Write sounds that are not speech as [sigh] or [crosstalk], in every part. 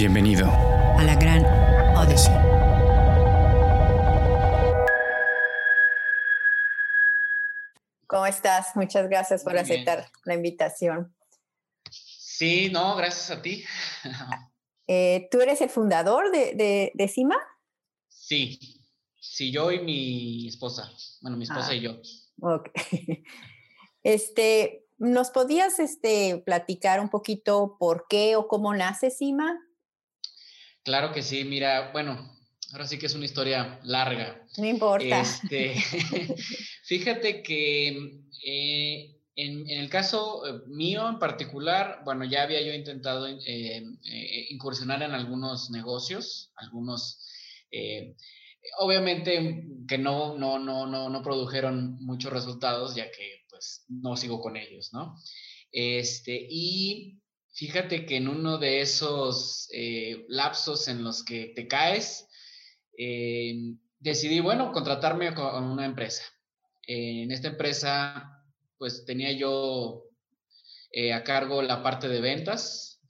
Bienvenido a la gran Odyssey. ¿Cómo estás? Muchas gracias por aceptar la invitación. Sí, no, gracias a ti. [laughs] Eh, ¿Tú eres el fundador de, de, CIMA? Sí, sí, yo y mi esposa. Bueno, mi esposa ah, y yo. Ok. [laughs] Este, ¿Nos podías este, platicar un poquito por qué o cómo nace CIMA? Claro que sí, mira, bueno, ahora sí que es una historia larga. No importa. Este, [laughs] [laughs] fíjate que eh, en, el caso eh, mío en particular, bueno, ya había yo intentado eh, incursionar en algunos negocios, algunos, obviamente que no, no, no, no, no produjeron muchos resultados, ya que pues no sigo con ellos, ¿no? Este, y Fíjate que en uno de esos eh, lapsos en los que te caes, eh, decidí, bueno, contratarme con una empresa. en esta empresa, pues tenía yo eh, a cargo la parte de ventas.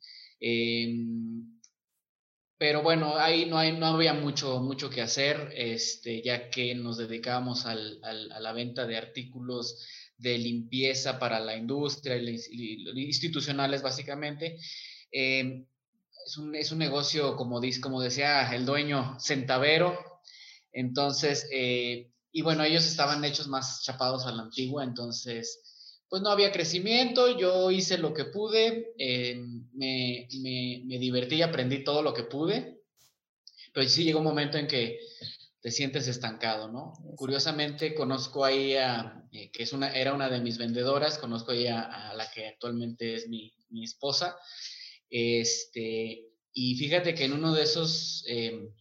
pero bueno, ahí no, hay, no había mucho, mucho que hacer, este, ya que nos dedicábamos al, a la venta de artículos de limpieza para la industria y institucionales básicamente. Eh, es, un, es, un, negocio, como, dice, como decía el dueño, centavero. Entonces, eh, y bueno, ellos estaban hechos más chapados a la antigua, entonces, pues no había crecimiento, yo hice lo que pude, eh, me, me, me divertí y aprendí todo lo que pude, pero sí llegó un momento en que te sientes estancado, ¿no? Curiosamente, conozco ahí a, eh, que es una, era una de mis vendedoras, conozco ahí a, la que actualmente es mi, mi, esposa, este, y fíjate que en uno de esos, em,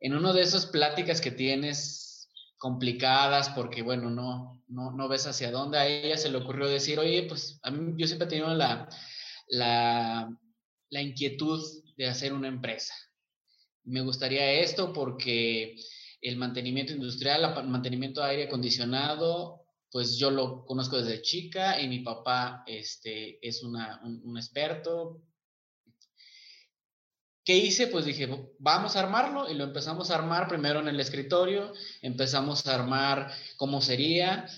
en uno de esas pláticas que tienes complicadas, porque bueno, no, no, no ves hacia dónde, a ella se le ocurrió decir, oye, pues a mí yo siempre he tenido la, la, la inquietud de hacer una empresa. Me gustaría esto porque el mantenimiento industrial, el mantenimiento de aire acondicionado, pues yo lo conozco desde chica y mi papá este, es una, un, experto. ¿Qué hice? Pues dije, vamos a armarlo y lo empezamos a armar primero en el escritorio, empezamos a armar cómo sería,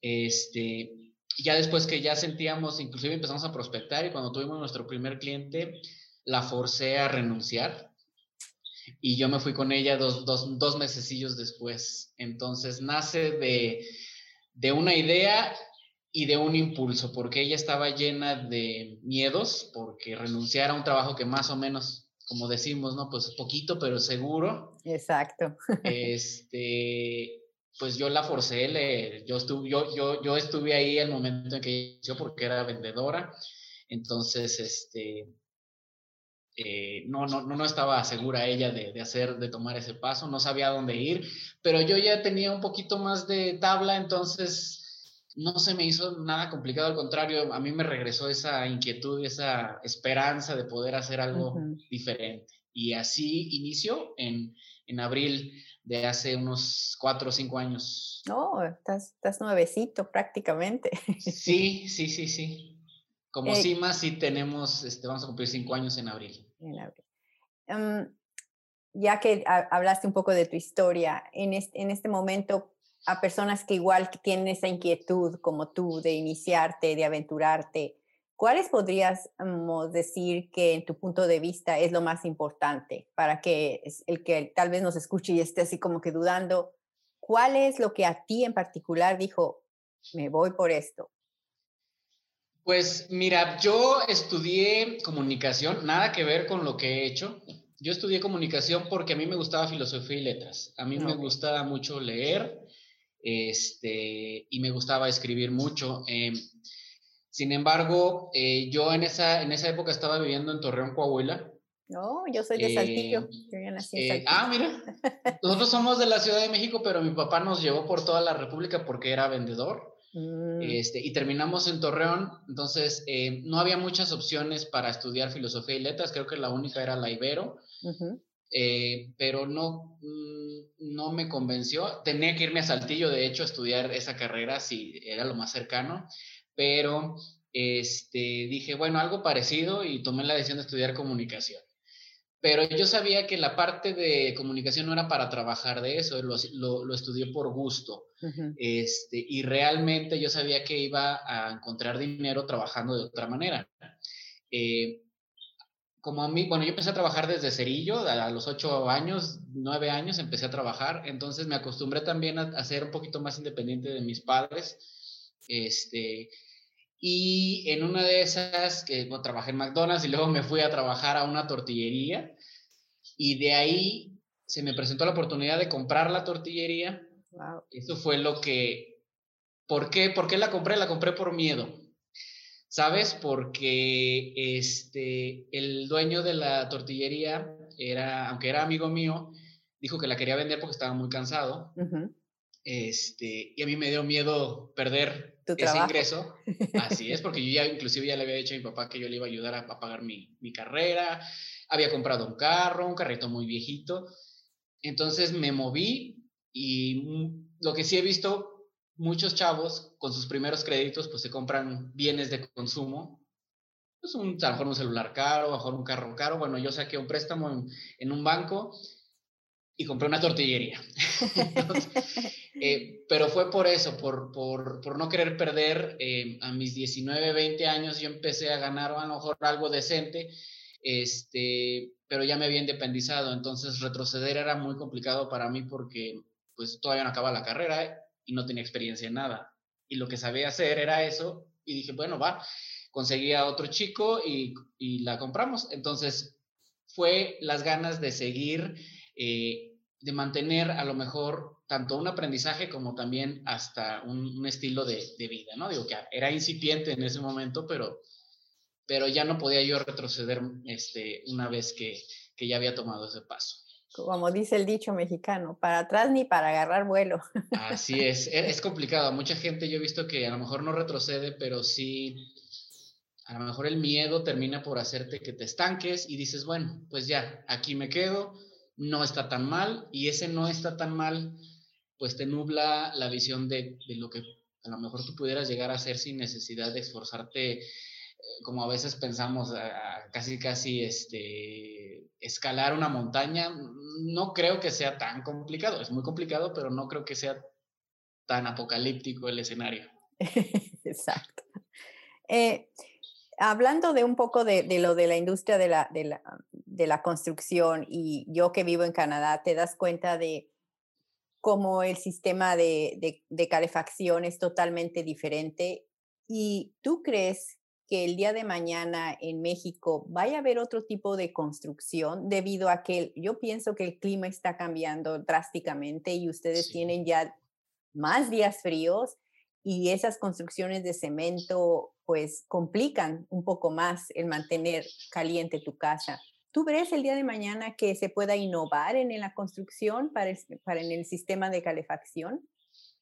este, ya después que ya sentíamos, inclusive empezamos a prospectar y cuando tuvimos nuestro primer cliente, la forcé a renunciar y yo me fui con ella dos, dos, dos mesecillos después. Entonces nace de, de una idea y de un impulso, porque ella estaba llena de miedos, porque renunciar a un trabajo que más o menos, como decimos, ¿no? Pues poquito, pero seguro. Exacto. [laughs] Este, pues yo la forcé, le, yo, estuve, yo, yo, yo estuve ahí el momento en que yo porque era vendedora, entonces, este, eh, no, no, no estaba segura ella de, hacer, de tomar ese paso, no sabía dónde ir, pero yo ya tenía un poquito más de tabla, entonces no se me hizo nada complicado, al contrario, a mí me regresó esa inquietud, esa esperanza de poder hacer algo diferente. Y así inició en, en, abril de hace unos cuatro o cinco años. No, estás, estás nuevecito prácticamente. Sí, sí, sí, sí. Como eh, CIMA sí tenemos, este, vamos a cumplir cinco años en abril. Em, ya que hablaste un poco de tu historia, en este, en este momento, a personas que igual tienen esa inquietud como tú de iniciarte, de aventurarte, ¿cuáles podrías decir que en tu punto de vista es lo más importante para que el que tal vez nos escuche y esté así como que dudando, cuál es lo que a ti en particular dijo, me voy por esto? Pues mira, yo estudié comunicación, nada que ver con lo que he hecho. Yo estudié comunicación porque a mí me gustaba filosofía y letras. A mí me gustaba mucho leer este, y me gustaba escribir mucho. Em, sin embargo, eh, yo en esa, en esa época estaba viviendo en Torreón, Coahuila. No, yo soy de Saltillo. Em, eh, ah, mira, [laughs] nosotros somos de la Ciudad de México, pero mi papá nos llevó por toda la República porque era vendedor. Mm. Este, y terminamos en Torreón, entonces eh, no había muchas opciones para estudiar filosofía y letras, creo que la única era la Ibero, eh, pero no, mm, no me convenció. Tenía que irme a Saltillo, de hecho, a estudiar esa carrera si era lo más cercano, pero este, dije, bueno, algo parecido y tomé la decisión de estudiar comunicación. Pero yo sabía que la parte de comunicación no era para trabajar de eso, lo, lo, estudié por gusto. este, y realmente yo sabía que iba a encontrar dinero trabajando de otra manera. Eh, como a mí, bueno, yo empecé a trabajar desde cerillo, a, los ocho años, nueve años empecé a trabajar, entonces me acostumbré también a, a, ser un poquito más independiente de mis padres. Este, y en una de esas, que bueno, trabajé en McDonald's y luego me fui a trabajar a una tortillería. Y de ahí se me presentó la oportunidad de comprar la tortillería. Eso fue lo que... ¿Por qué? ¿Por qué la compré? La compré por miedo. ¿Sabes? Porque este, el dueño de la tortillería, era, aunque era amigo mío, dijo que la quería vender porque estaba muy cansado. este, y a mí me dio miedo perder ese ingreso. Así es, porque yo ya [laughs] inclusive ya le había dicho a mi papá que yo le iba a ayudar a, pagar mi, mi, carrera, había comprado un carro, un carrito muy viejito. Entonces me moví y lo que sí he visto, muchos chavos con sus primeros créditos pues se compran bienes de consumo. Pues un, a lo mejor un celular caro, a lo mejor un carro caro. Bueno, yo saqué un préstamo en, en un banco y compré una tortillería. [laughs] [laughs] Eh, pero fue por eso, por, por, por no querer perder. Eh, a mis 19, 20 años yo empecé a ganar a lo mejor algo decente, este, pero ya me había independizado, entonces retroceder era muy complicado para mí porque pues todavía no acababa la carrera y no tenía experiencia en nada. Y lo que sabía hacer era eso y dije, bueno, va, conseguí a otro chico y, y la compramos. Entonces fue las ganas de seguir. Eh, de mantener a lo mejor tanto un aprendizaje como también hasta un, estilo de, vida, ¿no? Digo que era incipiente en ese momento, pero, pero ya no podía yo retroceder este, una vez que, que ya había tomado ese paso. Como dice el dicho mexicano, para atrás ni para agarrar vuelo. Así [laughs] es, e, es complicado. Mucha gente yo he visto que a lo mejor no retrocede, pero sí, a lo mejor el miedo termina por hacerte que te estanques y dices, bueno, pues ya, aquí me quedo, no está tan mal y ese no está tan mal, pues te nubla la visión de, lo que a lo mejor tú pudieras llegar a hacer sin necesidad de esforzarte, eh, como a veces pensamos, casi, casi este, escalar una montaña. No creo que sea tan complicado, es muy complicado, pero no creo que sea tan apocalíptico el escenario. [laughs] Exacto. Eh, hablando de un poco de, lo de la industria de la, de la, construcción y yo que vivo en Canadá, te das cuenta de cómo el sistema de, calefacción es totalmente diferente. ¿Y tú crees que el día de mañana en México vaya a haber otro tipo de construcción debido a que yo pienso que el clima está cambiando drásticamente y ustedes tienen ya más días fríos y esas construcciones de cemento pues complican un poco más el mantener caliente tu casa. ¿Tú ves el día de mañana que se pueda innovar en la construcción para, para en el sistema de calefacción?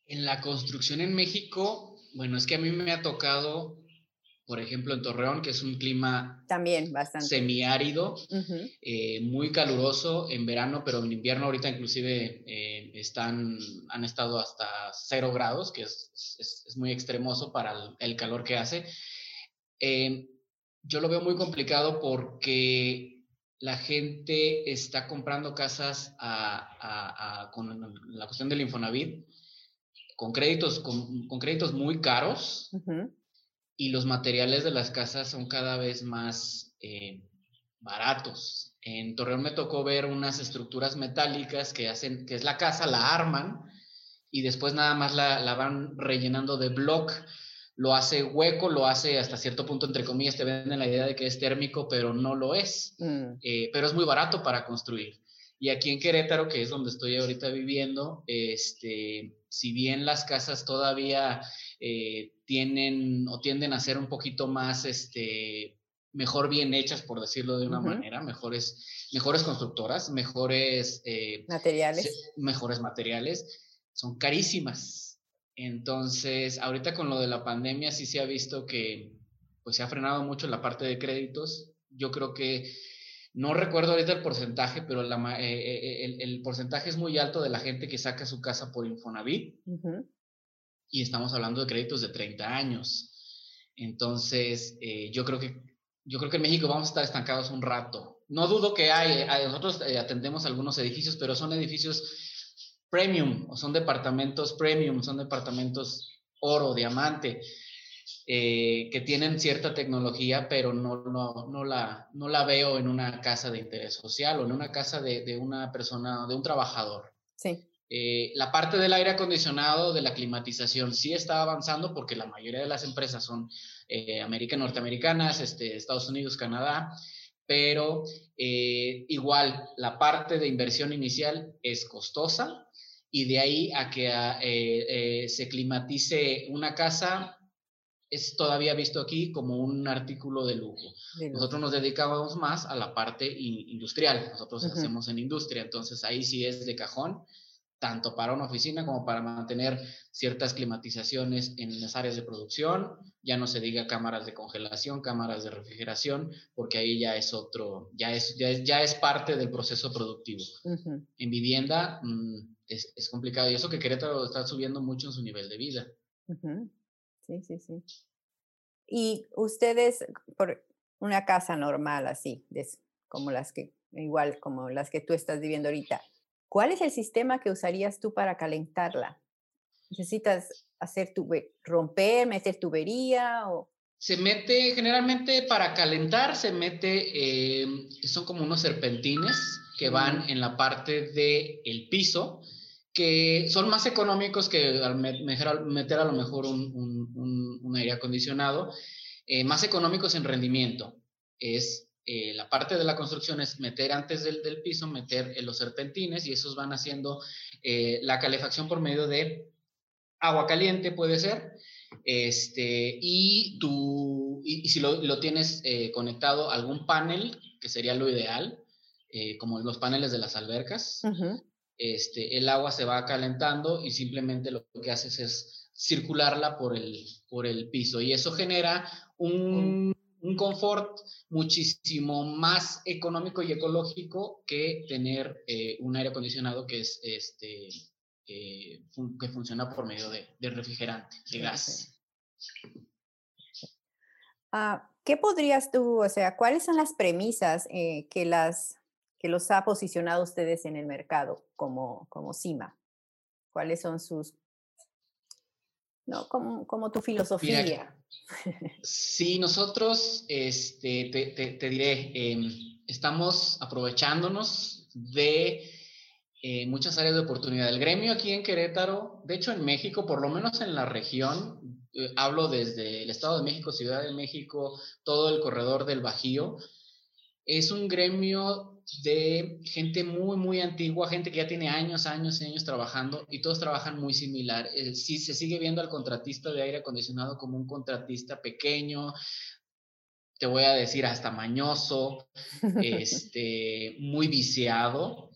En la construcción en México, bueno, es que a mí me ha tocado por ejemplo, en Torreón, que es un clima también bastante semiárido, eh, muy caluroso en verano, pero en invierno ahorita inclusive eh, están, han estado hasta cero grados, que es, es, muy extremoso para el, calor que hace. Eh, yo lo veo muy complicado porque la gente está comprando casas a, con la cuestión del Infonavit con créditos, con, con créditos muy caros y los materiales de las casas son cada vez más eh, baratos. En Torreón me tocó ver unas estructuras metálicas que hacen, que es la casa, la arman y después nada más la, van rellenando de block. Lo hace hueco, lo hace hasta cierto punto, entre comillas, te venden la idea de que es térmico, pero no lo es. Mm. Eh, pero es muy barato para construir. Y aquí en Querétaro, que es donde estoy ahorita viviendo, este, si bien las casas todavía eh, tienen o tienden a ser un poquito más, este, mejor bien hechas, por decirlo de una manera, mejores, mejores constructoras, mejores eh, materiales. mejores materiales, son carísimas. Entonces, ahorita con lo de la pandemia sí se ha visto que pues se ha frenado mucho la parte de créditos. Yo creo que no recuerdo ahorita el porcentaje, pero la, eh, el, el, porcentaje es muy alto de la gente que saca su casa por Infonavit y estamos hablando de créditos de 30 años. Entonces, eh, yo, creo que, yo creo que en México vamos a estar estancados un rato. no dudo que hay, nosotros eh, atendemos algunos edificios, pero son edificios premium, o son departamentos premium, son departamentos oro, diamante, eh, que tienen cierta tecnología, pero no, no, no, la, no la veo en una casa de interés social o en una casa de, de una persona, de un trabajador. Sí. Eh, la parte del aire acondicionado, de la climatización, sí está avanzando porque la mayoría de las empresas son eh, América norteamericanas, este, Estados Unidos, Canadá, pero eh, igual la parte de inversión inicial es costosa y de ahí a que eh, se climatice una casa es todavía visto aquí como un artículo de lujo. Nosotros nos dedicamos más a la parte industrial, nosotros hacemos en industria, entonces ahí sí es de cajón tanto para una oficina como para mantener ciertas climatizaciones en las áreas de producción, ya no se diga cámaras de congelación, cámaras de refrigeración, porque ahí ya es otro, ya es, ya es, parte del proceso productivo. En vivienda mm, es, complicado y eso que Querétaro está subiendo mucho en su nivel de vida. Sí, sí, sí. Y ustedes, por una casa normal así, como las que, igual como las que tú estás viviendo ahorita, ¿Cuál es el sistema que usarías tú para calentarla? ¿Necesitas hacer romper, meter tubería o...? Se mete, generalmente para calentar, se mete, em, son como unos serpentines que van en la parte del el piso, que son más económicos que al meter a lo mejor un, aire acondicionado, eh, más económicos en rendimiento. Es eh, la parte de la construcción es meter antes del, piso, meter los serpentines y esos van haciendo eh, la calefacción por medio de agua caliente, puede ser. Este, y, tú, y, si lo, tienes eh, conectado a algún panel, que sería lo ideal, como los paneles de las albercas, este, el agua se va calentando y simplemente lo que haces es circularla por el, por el piso. Y eso genera un un confort muchísimo más económico y ecológico que tener eh, un aire acondicionado que es este eh, que funciona por medio de, refrigerante, de gas. Ah, ¿Qué podrías tú, o sea, cuáles son las premisas eh, que, las, que los ha posicionado ustedes en el mercado como, como CIMA? ¿Cuáles son sus, no, como, como tu filosofía? Sí, nosotros, este, te, diré, em, estamos aprovechándonos de eh, muchas áreas de oportunidad. El gremio aquí en Querétaro, de hecho en México, por lo menos en la región, eh, hablo desde el Estado de México, Ciudad de México, todo el corredor del Bajío, es un gremio de gente muy, muy antigua, gente que ya tiene años, años y años trabajando y todos trabajan muy similar. Eh, sí, se sigue viendo al contratista de aire acondicionado como un contratista pequeño, te voy a decir hasta mañoso, [laughs] este, muy viciado.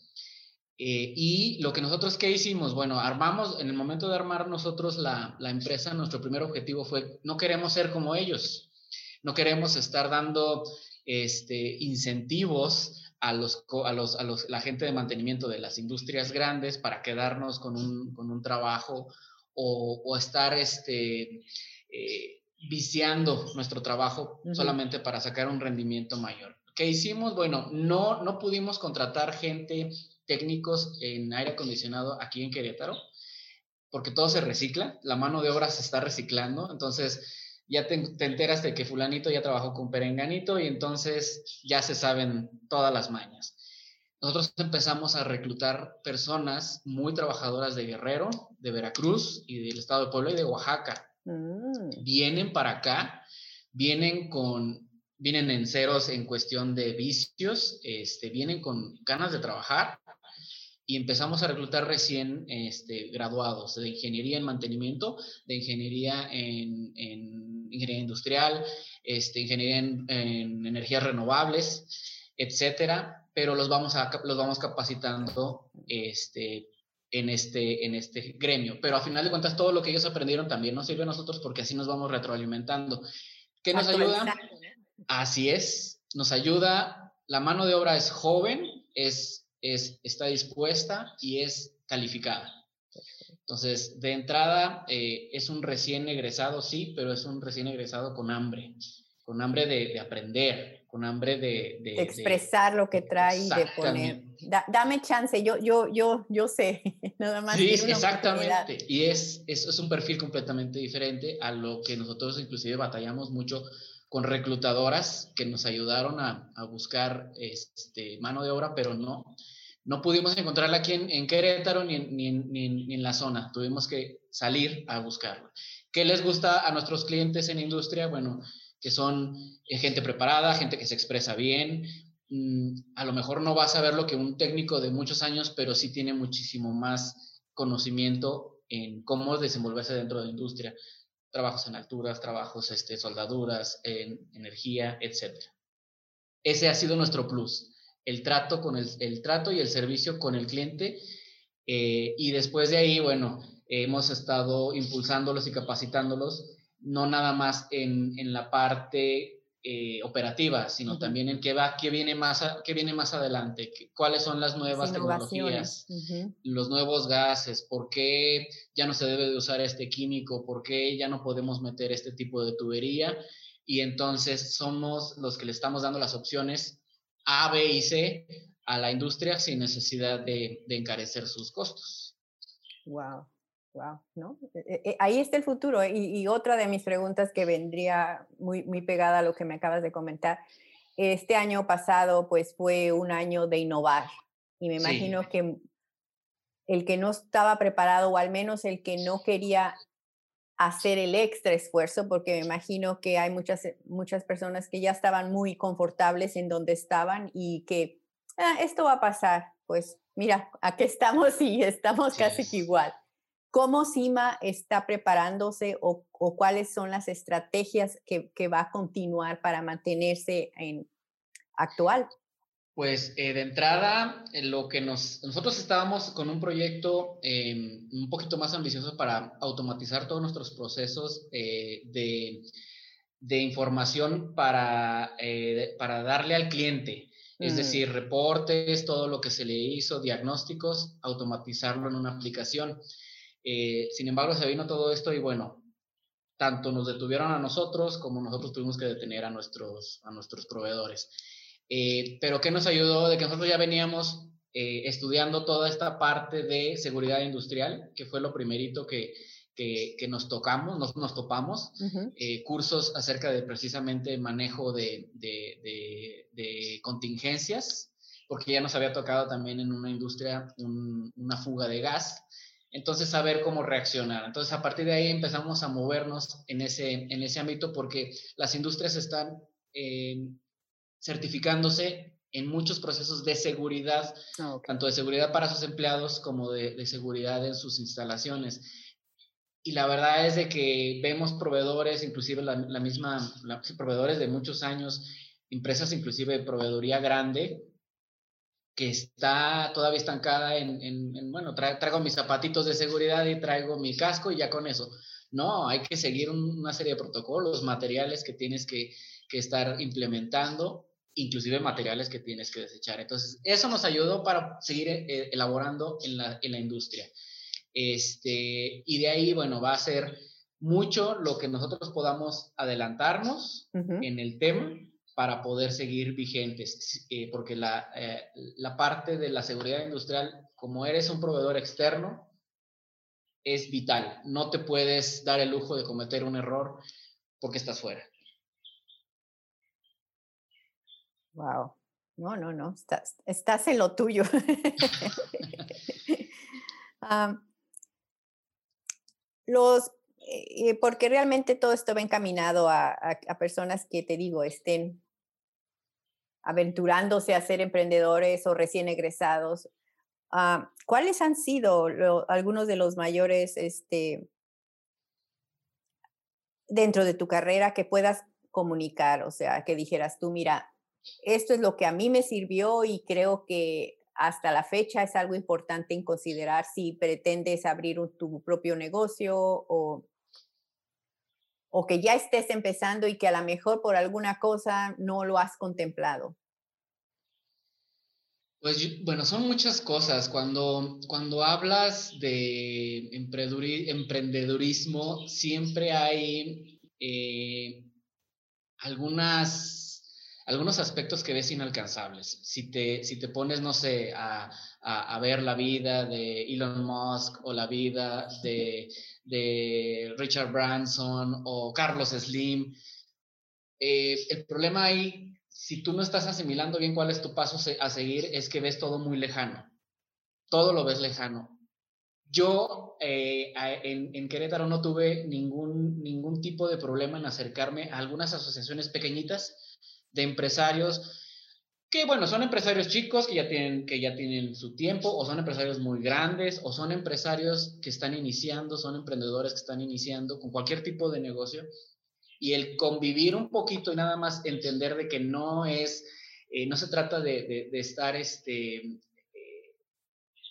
Eh, y lo que nosotros qué hicimos, bueno, armamos, en el momento de armar nosotros la, la empresa, nuestro primer objetivo fue, no queremos ser como ellos, no queremos estar dando este, incentivos a, los, a, los, a los, la gente de mantenimiento de las industrias grandes para quedarnos con un, con un trabajo o, o, estar este, eh, viciando nuestro trabajo solamente para sacar un rendimiento mayor. ¿Qué hicimos? Bueno, no, no pudimos contratar gente, técnicos en aire acondicionado aquí en Querétaro, porque todo se recicla, la mano de obra se está reciclando, entonces ya te, enteras de que fulanito ya trabajó con perenganito y entonces ya se saben todas las mañas. Nosotros empezamos a reclutar personas muy trabajadoras de Guerrero, de Veracruz y del estado de Puebla y de Oaxaca. Mm. Vienen para acá, vienen con, vienen en ceros en cuestión de vicios, este, vienen con ganas de trabajar y empezamos a reclutar recién este, graduados de ingeniería en mantenimiento, de ingeniería en, ingeniería industrial, este, ingeniería en, energías renovables, etcétera, pero los vamos, a, los vamos capacitando este, en, este, en este gremio. Pero a final de cuentas, todo lo que ellos aprendieron también nos sirve a nosotros porque así nos vamos retroalimentando. ¿Qué nos ayuda? Así es, nos ayuda, la mano de obra es joven, es es, está dispuesta y es calificada. Entonces, de entrada, eh, es un recién egresado, sí, pero es un recién egresado con hambre, con hambre de, aprender, con hambre de, de, expresar lo que trae y de poner. dame chance, yo, yo, yo, yo sé, [laughs] nada más. Sí, exactamente. Y es, es, es, un perfil completamente diferente a lo que nosotros inclusive batallamos mucho con reclutadoras que nos ayudaron a, buscar este, mano de obra, pero no, no pudimos encontrarla aquí en, en Querétaro ni en, ni, ni, ni en la zona. Tuvimos que salir a buscarla. ¿Qué les gusta a nuestros clientes en industria? Bueno, que son eh, gente preparada, gente que se expresa bien. Mm, a lo mejor no vas a ver lo que un técnico de muchos años, pero sí tiene muchísimo más conocimiento en cómo desenvolverse dentro de la industria. Trabajos en alturas, trabajos, este, soldaduras, en energía, etc. Ese ha sido nuestro plus, el trato, con el, el trato y el servicio con el cliente. Eh, y después de ahí, bueno, hemos estado impulsándolos y capacitándolos no nada más en, en la parte eh, operativa, sino también en qué va, qué viene más, qué viene más adelante, cuáles son las nuevas tecnologías, los nuevos gases, por qué ya no se debe de usar este químico, por qué ya no podemos meter este tipo de tubería. Y entonces somos los que le estamos dando las opciones A, B y C a la industria sin necesidad de, de encarecer sus costos. Wow. Wow, ¿no? E, e, e, ahí está el futuro. Y, otra de mis preguntas que vendría muy, muy pegada a lo que me acabas de comentar. Este año pasado, pues fue un año de innovar. Y me imagino que el que no estaba preparado, o al menos el que no quería hacer el extra esfuerzo, porque me imagino que hay muchas, muchas personas que ya estaban muy confortables en donde estaban y que ah, esto va a pasar. Pues mira, aquí estamos y estamos casi igual. ¿Cómo CIMA está preparándose o, cuáles son las estrategias que, va a continuar para mantenerse en actual? Pues eh, de entrada, lo que nos, nosotros estábamos con un proyecto em, un poquito más ambicioso para automatizar todos nuestros procesos eh, de, de, información para, eh, para darle al cliente. Es mm. decir, reportes, todo lo que se le hizo, diagnósticos, automatizarlo en una aplicación. Eh, sin embargo, se vino todo esto y bueno, tanto nos detuvieron a nosotros como nosotros tuvimos que detener a nuestros, a nuestros proveedores. Eh, pero ¿qué nos ayudó? De que nosotros ya veníamos eh, estudiando toda esta parte de seguridad industrial, que fue lo primerito que, que, nos tocamos, nos, nos topamos, cursos acerca de precisamente manejo de, de, de, contingencias, porque ya nos había tocado también en una industria una fuga de gas entonces saber cómo reaccionar. Entonces a partir de ahí empezamos a movernos en ese, en ese ámbito porque las industrias están eh, certificándose en muchos procesos de seguridad, ah, tanto de seguridad para sus empleados como de, seguridad en sus instalaciones. Y la verdad es de que vemos proveedores, inclusive la, misma, proveedores de muchos años, empresas inclusive de proveeduría grande, que está todavía estancada en, bueno, traigo mis zapatitos de seguridad y traigo mi casco y ya con eso. No, hay que seguir una serie de protocolos, materiales que tienes que, estar implementando, inclusive materiales que tienes que desechar. Entonces, eso nos ayudó para seguir eh, elaborando en la, industria. Este, y de ahí, bueno, va a ser mucho lo que nosotros podamos adelantarnos en el tema para poder seguir vigentes, eh, porque la, eh, la parte de la seguridad industrial, como eres un proveedor externo, es vital. No te puedes dar el lujo de cometer un error porque estás fuera. Wow. No, no, no, estás, estás en lo tuyo. [laughs] los, eh, porque realmente todo esto va encaminado a, a, personas que te digo, estén aventurándose a ser emprendedores o recién egresados, ah, ¿cuáles han sido algunos de los mayores este, dentro de tu carrera que puedas comunicar? O sea, que dijeras tú, mira, esto es lo que a mí me sirvió y creo que hasta la fecha es algo importante en considerar si pretendes abrir tu propio negocio o o que ya estés empezando y que a lo mejor por alguna cosa no lo has contemplado? Pues bueno, son muchas cosas. Cuando, cuando hablas de emprendedurismo, siempre hay eh, algunas, algunos aspectos que ves inalcanzables. Si te, si te pones, no sé, a, a, ver la vida de Elon Musk o la vida de, de Richard Branson o Carlos Slim, eh, el problema ahí, si tú no estás asimilando bien cuál es tu paso a seguir, es que ves todo muy lejano. Todo lo ves lejano. Yo eh, en, en, Querétaro no tuve ningún, ningún tipo de problema en acercarme a algunas asociaciones pequeñitas de empresarios que, bueno, son empresarios chicos que ya, tienen, que ya tienen su tiempo, o son empresarios muy grandes, o son empresarios que están iniciando, son emprendedores que están iniciando con cualquier tipo de negocio. Y el convivir un poquito y nada más entender de que no es, eh, no se trata de, de, estar, este, eh,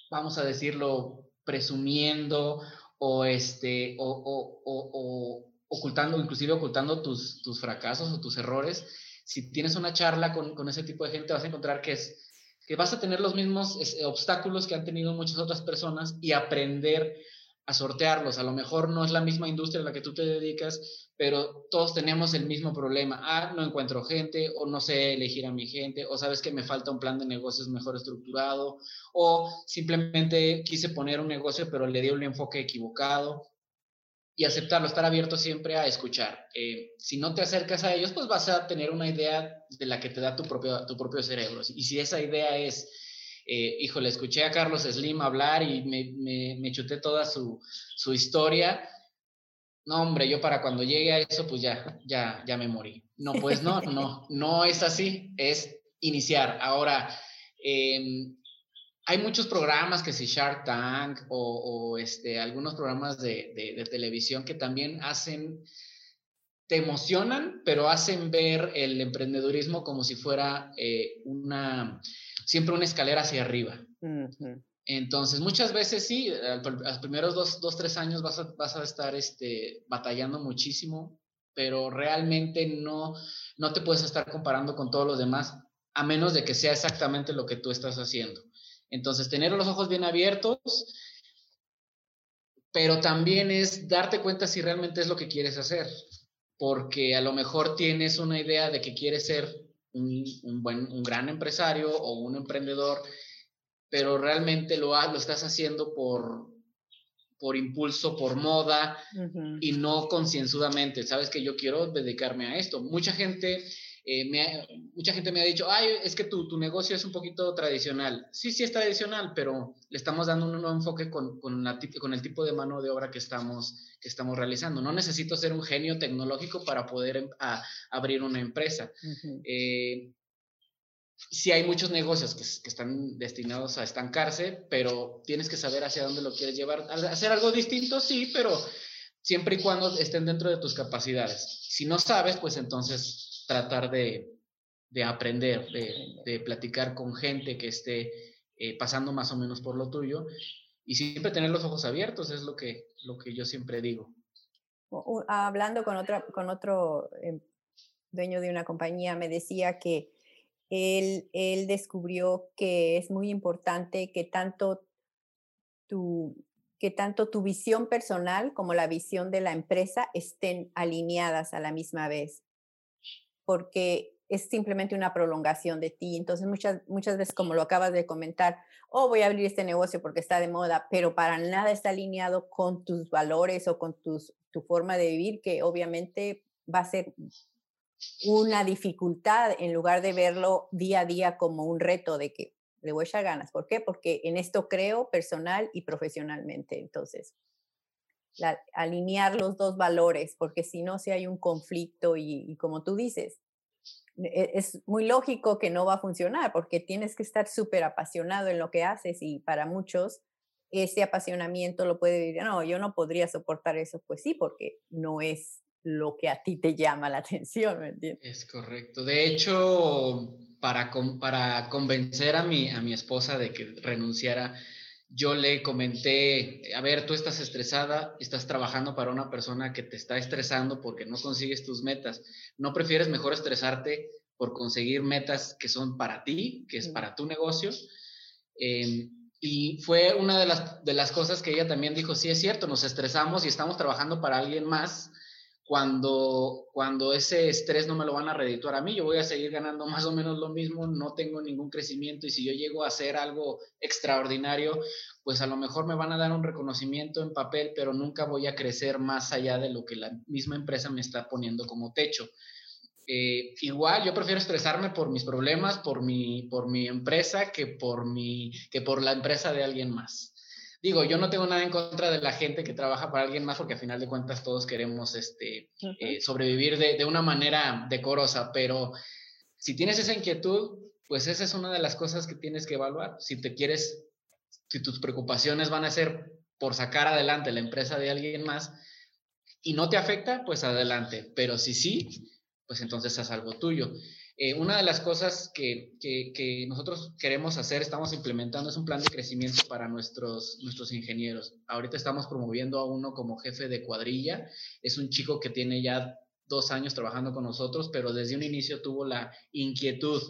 vamos a decirlo, presumiendo o, este, o, o, o, ocultando, inclusive ocultando tus, tus fracasos o tus errores. Si tienes una charla con, con, ese tipo de gente, vas a encontrar que, es, que vas a tener los mismos obstáculos que han tenido muchas otras personas y aprender a sortearlos. A lo mejor no es la misma industria a la que tú te dedicas, pero todos tenemos el mismo problema. Ah, no encuentro gente, o no sé elegir a mi gente, o sabes que me falta un plan de negocios mejor estructurado, o simplemente quise poner un negocio, pero le di un enfoque equivocado. Y aceptarlo, estar abierto siempre a escuchar. Eh, si no te acercas a ellos, pues vas a tener una idea de la que te da tu propio, tu propio cerebro. Y si esa idea es eh, híjole, escuché a Carlos Slim hablar y me, me, chuté toda su, su, historia. No, hombre, yo para cuando llegue a eso, pues ya, ya, ya me morí. No, pues no, no, no es así, es iniciar. Ahora, em, hay muchos programas que si Shark Tank o, este, algunos programas de, de, televisión que también hacen, te emocionan, pero hacen ver el emprendedurismo como si fuera eh, una, siempre una escalera hacia arriba. Entonces, muchas veces sí, los primeros dos, dos, tres años vas a, vas a estar este, batallando muchísimo, pero realmente no, no te puedes estar comparando con todos los demás, a menos de que sea exactamente lo que tú estás haciendo. Entonces, tener los ojos bien abiertos, pero también es darte cuenta si realmente es lo que quieres hacer, porque a lo mejor tienes una idea de que quieres ser un, buen, un gran empresario o un emprendedor, pero realmente lo, lo estás haciendo por, por impulso, por moda y no concienzudamente. Sabes que yo quiero dedicarme a esto. Mucha gente eh, me mucha gente me ha dicho, ay, es que tu, tu, negocio es un poquito tradicional. Sí, sí es tradicional, pero le estamos dando un nuevo enfoque con, con, con, el tipo de mano de obra que estamos, que estamos realizando. No necesito ser un genio tecnológico para poder em, a, abrir una empresa. Eh, sí hay muchos negocios que, que, están destinados a estancarse, pero tienes que saber hacia dónde lo quieres llevar. Hacer algo distinto, sí, pero siempre y cuando estén dentro de tus capacidades. Si no sabes, pues entonces tratar de, de aprender, de, de, platicar con gente que esté eh, pasando más o menos por lo tuyo y siempre tener los ojos abiertos, es lo que, lo que yo siempre digo. Hablando con, otra, con otro em, dueño de una compañía, me decía que él, él descubrió que es muy importante que tanto tu, que tanto tu visión personal como la visión de la empresa estén alineadas a la misma vez porque es simplemente una prolongación de ti. Entonces, muchas, muchas veces, como lo acabas de comentar, oh, voy a abrir este negocio porque está de moda, pero para nada está alineado con tus valores o con tus, tu forma de vivir, que obviamente va a ser una dificultad en lugar de verlo día a día como un reto de que le voy a echar ganas. ¿Por qué? Porque en esto creo personal y profesionalmente. Entonces, alinear los dos valores, porque si no, si hay un conflicto y, como tú dices, e, es muy lógico que no va a funcionar porque tienes que estar súper apasionado en lo que haces y para muchos ese apasionamiento lo puede decir, no, yo no podría soportar eso, pues sí, porque no es lo que a ti te llama la [laughs] atención, ¿me entiendes? Es correcto. De hecho, para, para convencer a mi, a mi esposa de que renunciara, yo le comenté, a ver, tú estás estresada, estás trabajando para una persona que te está estresando porque no consigues tus metas. ¿No prefieres mejor estresarte por conseguir metas que son para ti, que es para tu negocio? Em, y fue una de las, de las cosas que ella también dijo, sí es cierto, nos estresamos y estamos trabajando para alguien más cuando, cuando ese estrés no me lo van a redituar a mí, yo voy a seguir ganando más o menos lo mismo, no tengo ningún crecimiento y si yo llego a hacer algo extraordinario, pues a lo mejor me van a dar un reconocimiento en papel, pero nunca voy a crecer más allá de lo que la misma empresa me está poniendo como techo. Eh, igual yo prefiero estresarme por mis problemas, por mi, por mi empresa, que por, mi, que por la empresa de alguien más. Digo, yo no tengo nada en contra de la gente que trabaja para alguien más, porque a final de cuentas todos queremos este, eh, sobrevivir de, de, una manera decorosa, pero si tienes esa inquietud, pues esa es una de las cosas que tienes que evaluar. Si te quieres, si tus preocupaciones van a ser por sacar adelante la empresa de alguien más y no te afecta, pues adelante, pero si sí, pues entonces haz algo tuyo. Eh, una de las cosas que, que, nosotros queremos hacer, estamos implementando, es un plan de crecimiento para nuestros, nuestros ingenieros. Ahorita estamos promoviendo a uno como jefe de cuadrilla. Es un chico que tiene ya dos años trabajando con nosotros, pero desde un inicio tuvo la inquietud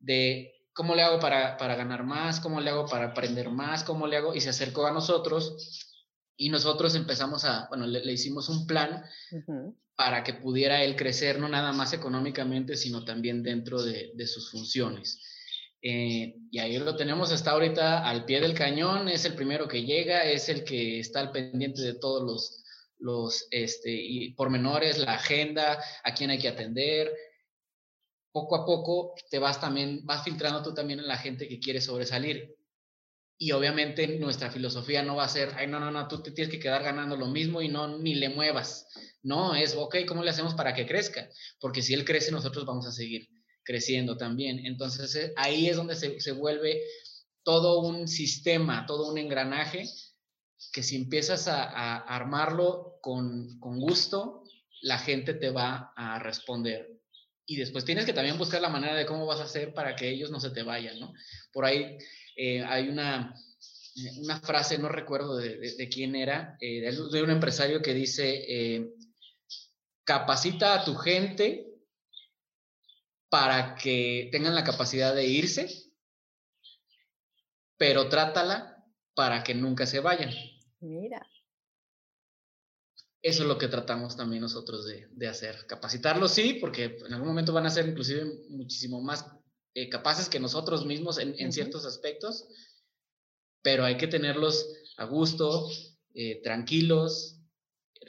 de cómo le hago para, para ganar más, cómo le hago para aprender más, cómo le hago, y se acercó a nosotros y nosotros empezamos a, bueno, le, hicimos un plan para que pudiera él crecer, no nada más económicamente, sino también dentro de, sus funciones. Eh, y ahí lo tenemos hasta ahorita al pie del cañón, es el primero que llega, es el que está al pendiente de todos los, los este, y pormenores, la agenda, a quién hay que atender. Poco a poco te vas también, vas filtrando tú también en la gente que quiere sobresalir. Y obviamente nuestra filosofía no va a ser, ay, no, no, no, tú te tienes que quedar ganando lo mismo y no, ni le muevas. No, es, ok, ¿cómo le hacemos para que crezca? Porque si él crece, nosotros vamos a seguir creciendo también. Entonces, eh, ahí es donde se, se vuelve todo un sistema, todo un engranaje, que si empiezas a, armarlo con, con gusto, la gente te va a responder. Y después tienes que también buscar la manera de cómo vas a hacer para que ellos no se te vayan, ¿no? Por ahí eh, hay una, una frase, no recuerdo de, quién era, eh, de un empresario que dice, eh, capacita a tu gente para que tengan la capacidad de irse, pero trátala para que nunca se vayan. Mira. Eso es lo que tratamos también nosotros de, hacer. Capacitarlos, sí, porque en algún momento van a ser inclusive muchísimo más eh, capaces que nosotros mismos en, ciertos aspectos, pero hay que tenerlos a gusto, eh, tranquilos,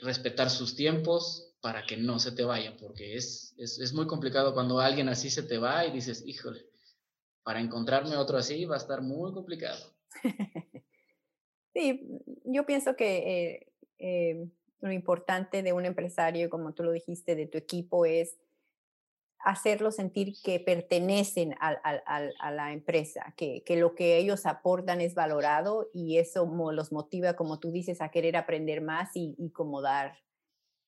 respetar sus tiempos para que no se te vayan, porque es, es, muy complicado cuando alguien así se te va y dices, híjole, para encontrarme otro así va a estar muy complicado. [laughs] Sí, yo pienso que eh, lo importante de un empresario, como tú lo dijiste, de tu equipo es hacerlos sentir que pertenecen a, la empresa, que, lo que ellos aportan es valorado y eso los motiva, como tú dices, a querer aprender más y, y como dar.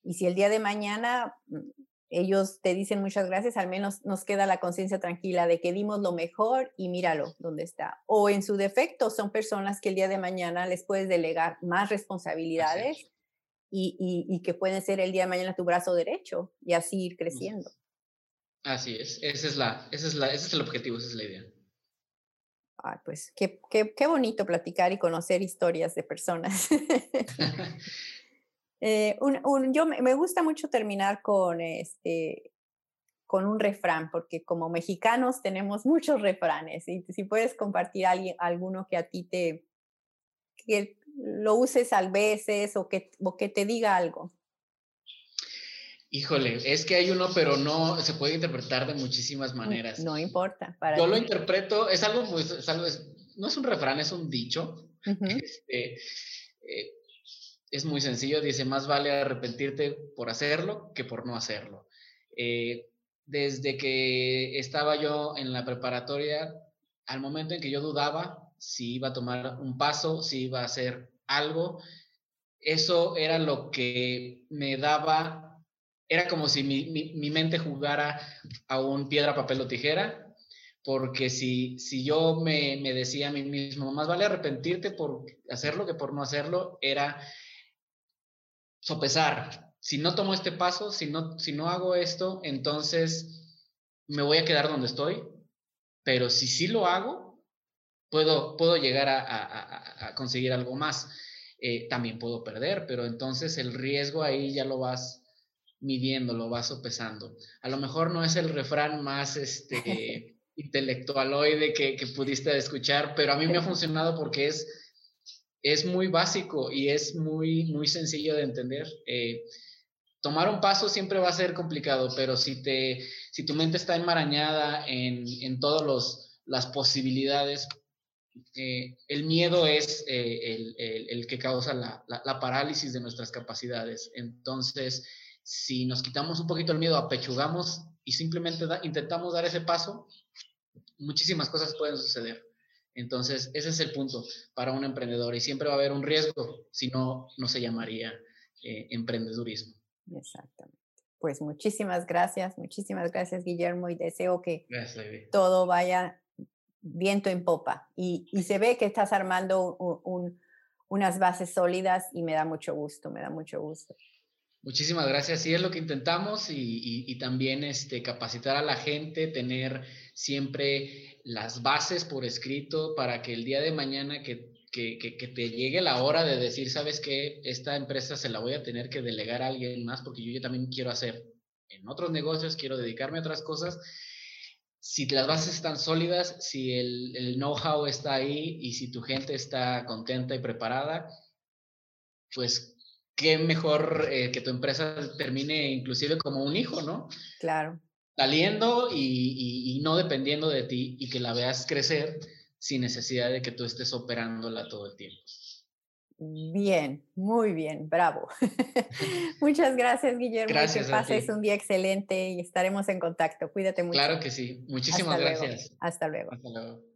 Y si el día de mañana mm, ellos te dicen muchas gracias, al menos nos queda la conciencia tranquila de que dimos lo mejor y míralo dónde está. O en su defecto, son personas que el día de mañana les puedes delegar más responsabilidades y, y, que pueden ser el día de mañana tu brazo derecho y así ir creciendo. Así es, esa es la, esa es la, ese es el objetivo, esa es la idea. Ay, pues qué, qué, qué bonito platicar y conocer historias de personas. [laughs] [laughs] eh, un, un, yo me gusta mucho terminar con este con un refrán, porque como mexicanos tenemos muchos refranes, y si puedes compartir alguien, alguno que a ti te, que lo uses a veces o que, o que te diga algo. Híjole, es que hay uno, pero no se puede interpretar de muchísimas maneras. No, importa. Yo lo interpreto, es algo, pues, es algo no es un refrán, es un dicho. [laughs] este, eh, es muy sencillo, dice, más vale arrepentirte por hacerlo que por no hacerlo. Eh, desde que estaba yo en la preparatoria, al momento en que yo dudaba si iba a tomar un paso, si iba a hacer algo, eso era lo que me daba era como si mi, mente jugara a un piedra, papel o tijera, porque si, si yo me, decía a mí mismo, más vale arrepentirte por hacerlo que por no hacerlo, era sopesar. Si no tomo este paso, si no, si no hago esto, entonces me voy a quedar donde estoy, pero si sí lo hago, puedo, puedo llegar a, conseguir algo más. Eh, también puedo perder, pero entonces el riesgo ahí ya lo vas midiendo, lo vas sopesando. A lo mejor no es el refrán más este, [laughs] intelectualoide que, que pudiste escuchar, pero a mí me ha [laughs] funcionado porque es, es muy básico y es muy, muy sencillo de entender. Eh, tomar un paso siempre va a ser complicado, pero si, te, si tu mente está enmarañada en, en todas las posibilidades, eh, el miedo es eh, el, el, el, que causa la, la, la, parálisis de nuestras capacidades. Entonces, si nos quitamos un poquito el miedo, apechugamos y simplemente da, intentamos dar ese paso, muchísimas cosas pueden suceder. Entonces, ese es el punto para un emprendedor y siempre va a haber un riesgo, si no, no se llamaría eh, emprendedurismo. Exactamente. Pues muchísimas gracias, muchísimas gracias Guillermo y deseo que gracias, todo vaya viento en popa y, y, se ve que estás armando un, un, unas bases sólidas y me da mucho gusto, me da mucho gusto. Muchísimas gracias. Sí, es lo que intentamos y, y, y, también este, capacitar a la gente, tener siempre las bases por escrito para que el día de mañana que, que, que, te llegue la hora de decir, sabes que esta empresa se la voy a tener que delegar a alguien más porque yo, yo también quiero hacer en otros negocios, quiero dedicarme a otras cosas. Si las bases están sólidas, si el, el know-how está ahí y si tu gente está contenta y preparada, pues qué mejor eh, que tu empresa termine inclusive como un hijo, ¿no? Claro. Saliendo y, y, y, no dependiendo de ti y que la veas crecer sin necesidad de que tú estés operándola todo el tiempo. Bien, muy bien, bravo. [laughs] Muchas gracias, Guillermo. Gracias. Que pases un día excelente y estaremos en contacto. Cuídate mucho. Claro que sí. Muchísimas Hasta gracias. Luego. Hasta luego. Hasta luego.